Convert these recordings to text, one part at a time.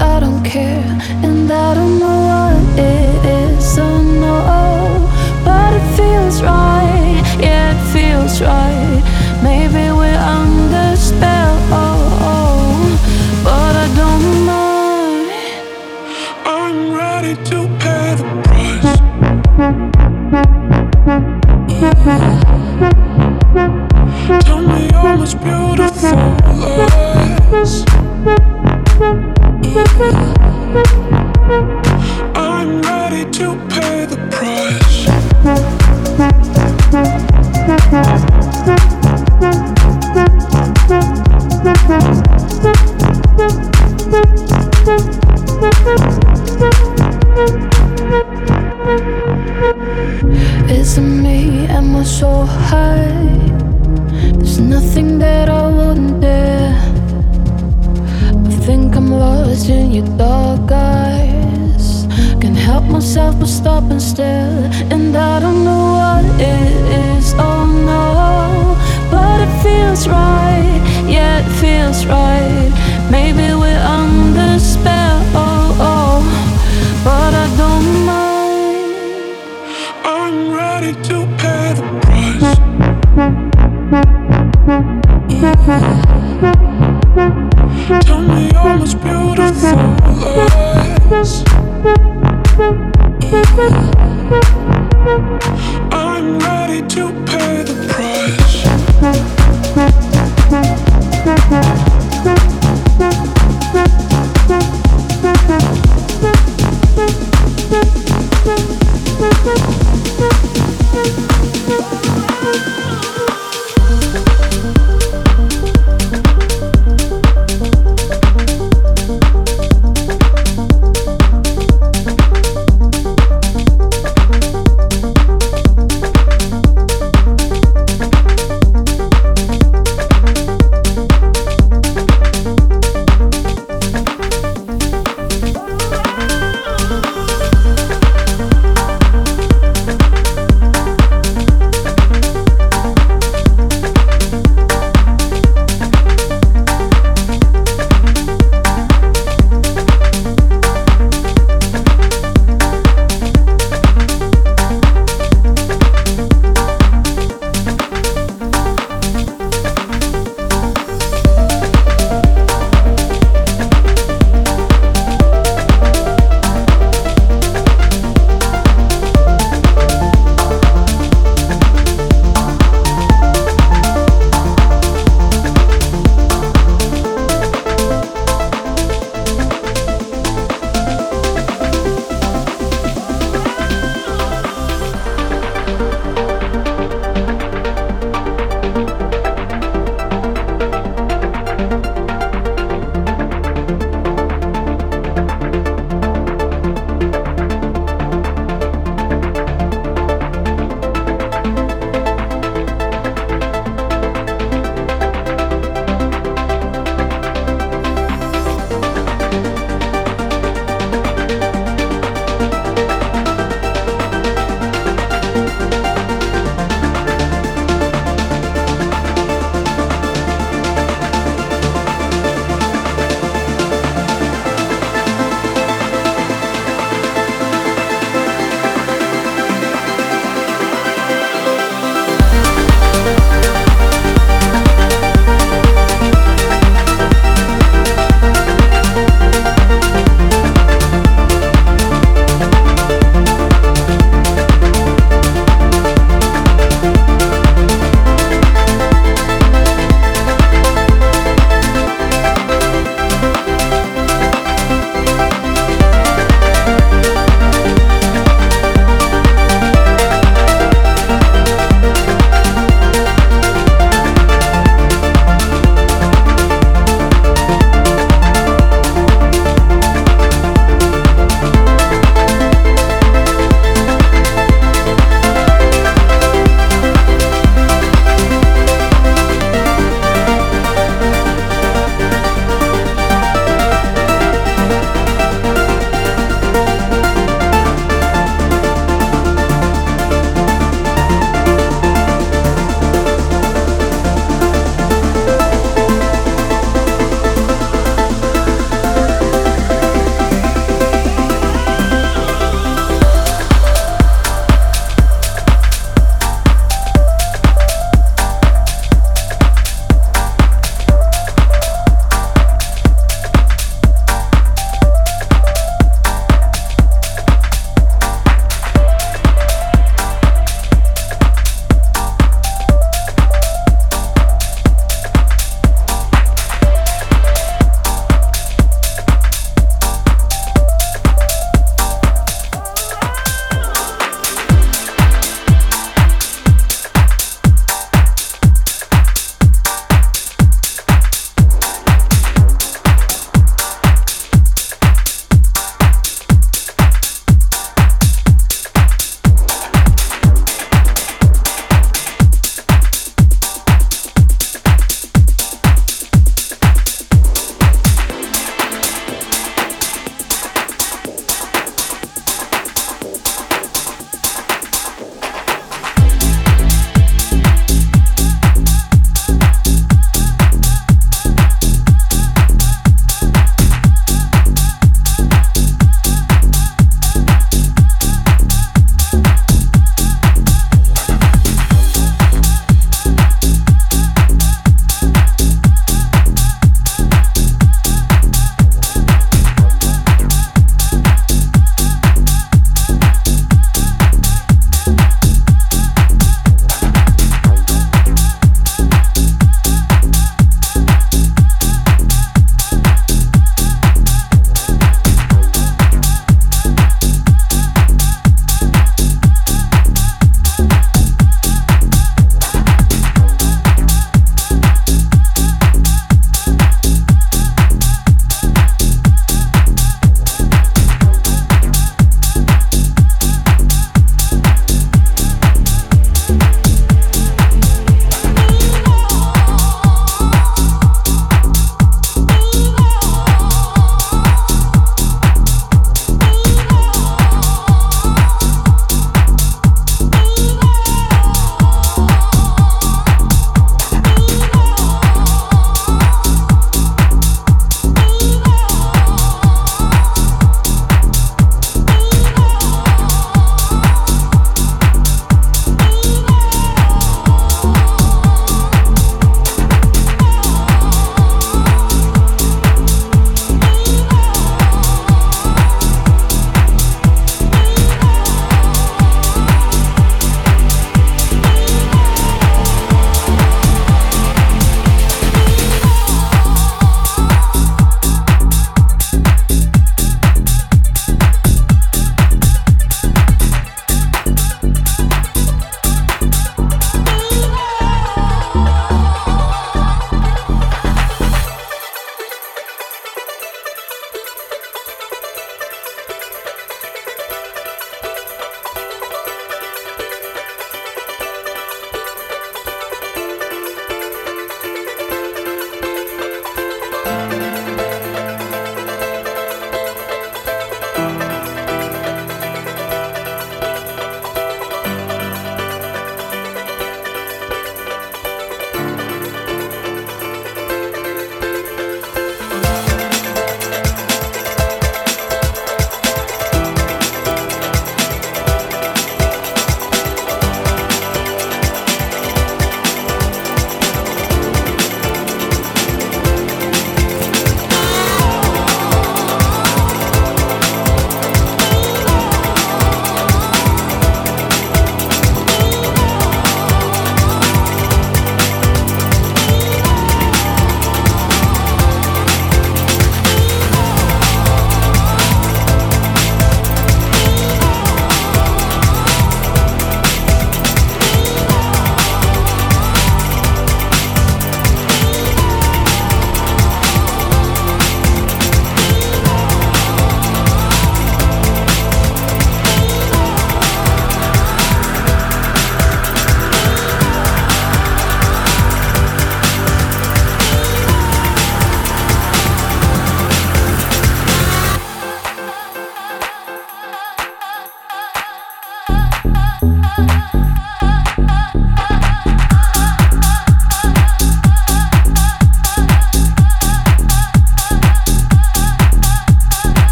I don't care And I don't know what it is, oh no But it feels right, yeah it feels right. the price. Yeah.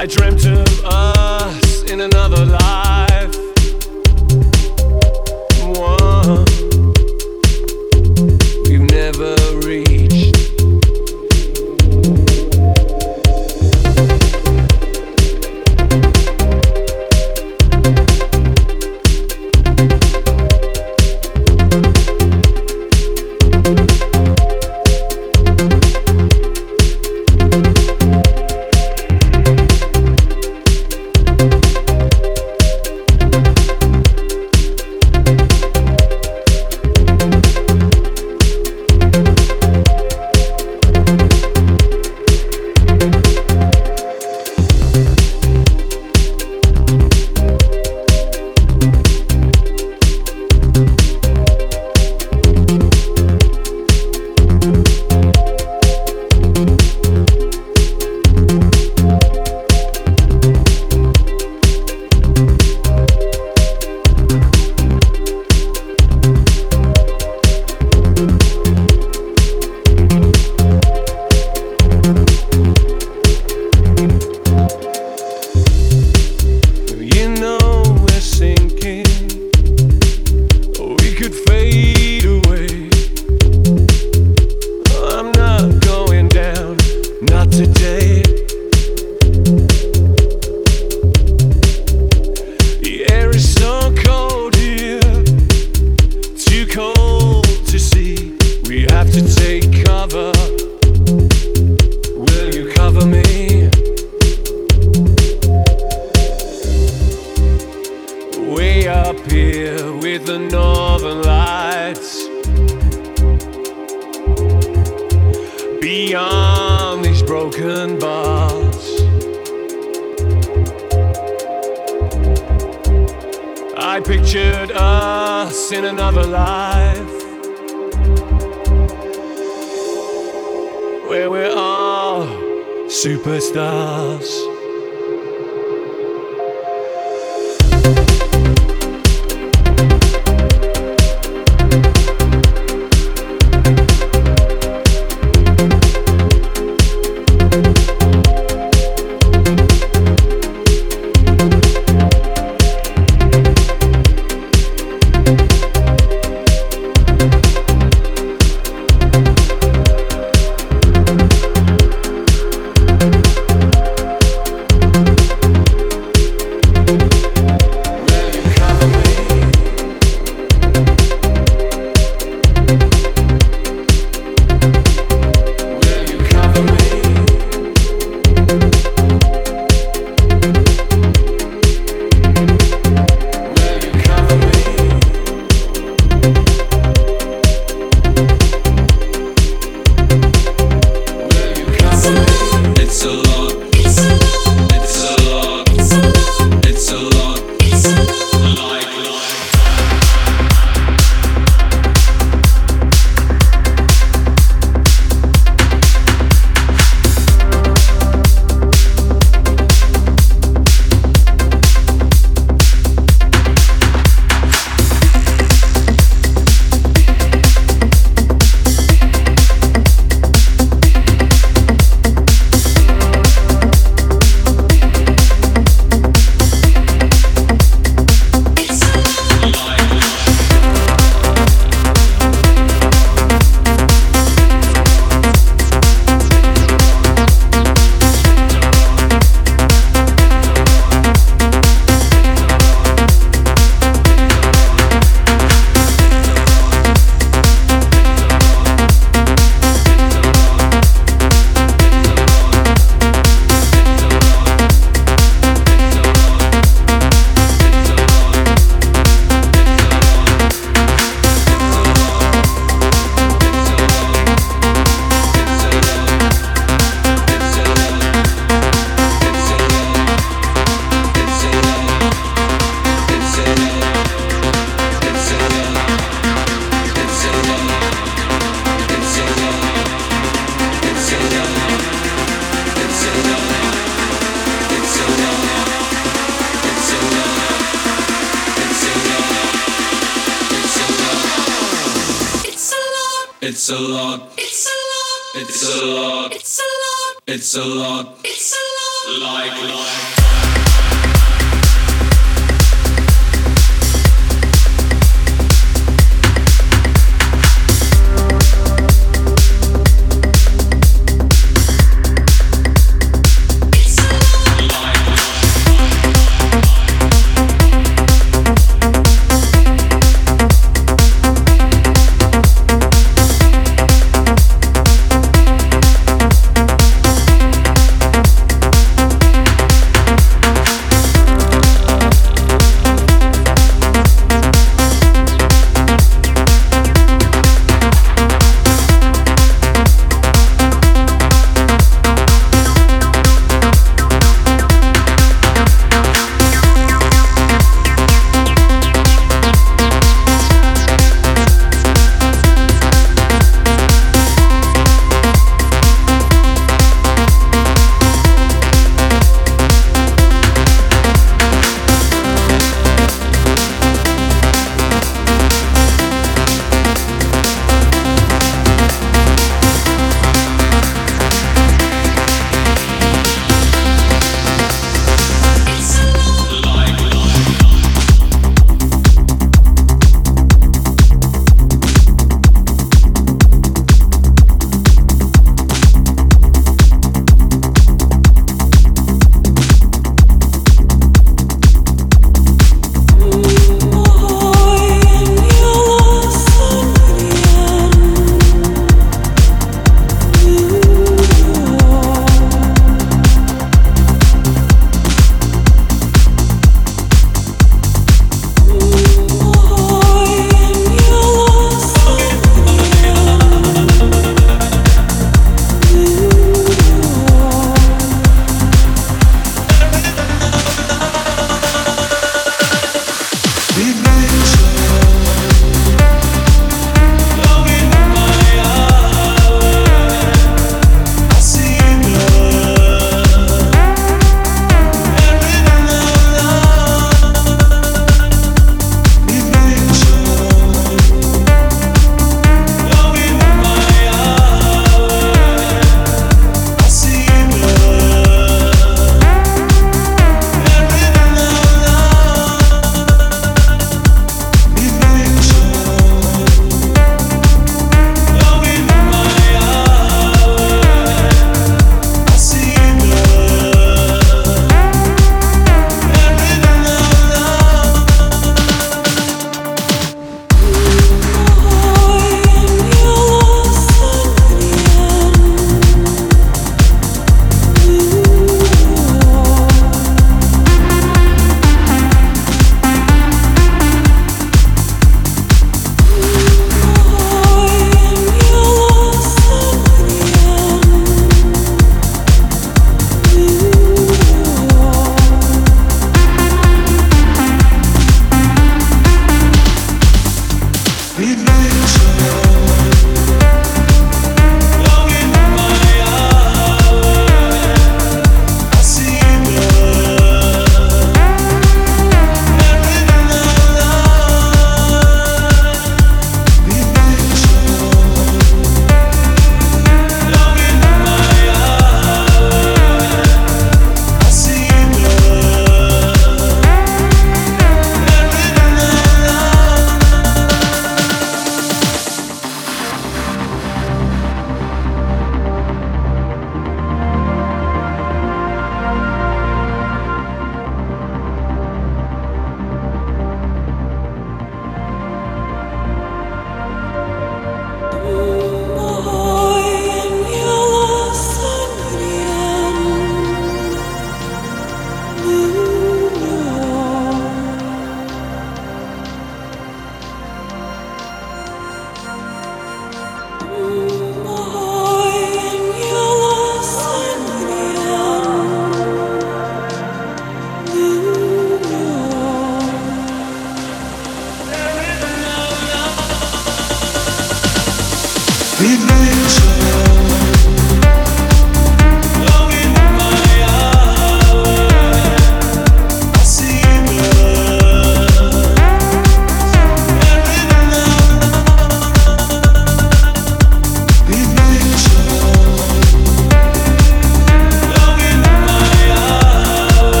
I dreamt of us in another life. beneath the northern lights. Beyond these broken bars, I pictured us in another life where we're all superstars. Oh.